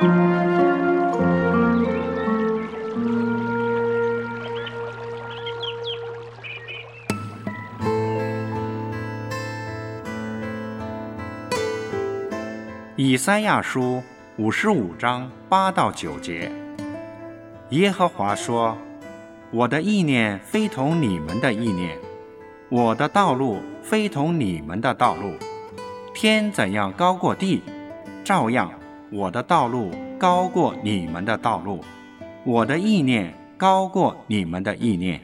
以赛亚书五十五章八到九节，耶和华说：“我的意念非同你们的意念，我的道路非同你们的道路。天怎样高过地，照样我的道路高过你们的道路，我的意念高过你们的意念。”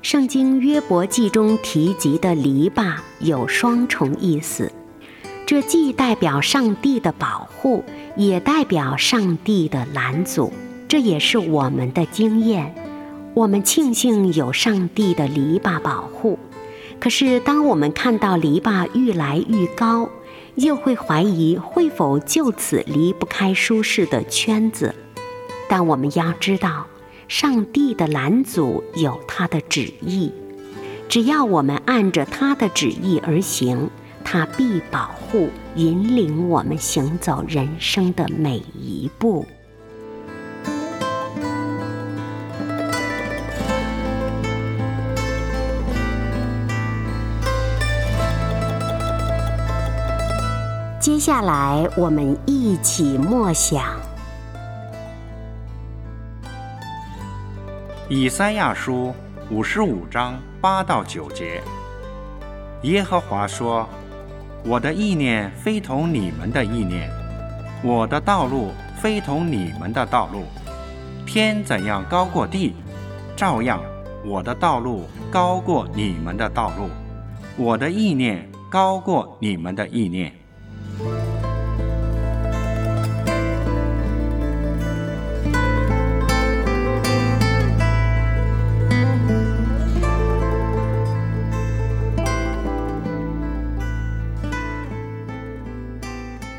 圣经约伯记中提及的篱笆有双重意思，这既代表上帝的保护，也代表上帝的拦阻。这也是我们的经验。我们庆幸有上帝的篱笆保护，可是当我们看到篱笆愈来愈高，又会怀疑会否就此离不开舒适的圈子。但我们要知道。上帝的拦阻有他的旨意，只要我们按着他的旨意而行，他必保护、引领我们行走人生的每一步。接下来，我们一起默想。以赛亚书五十五章八到九节，耶和华说：“我的意念非同你们的意念，我的道路非同你们的道路。天怎样高过地，照样我的道路高过你们的道路，我的意念高过你们的意念。”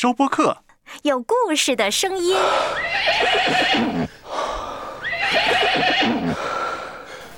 收播客有故事的声音。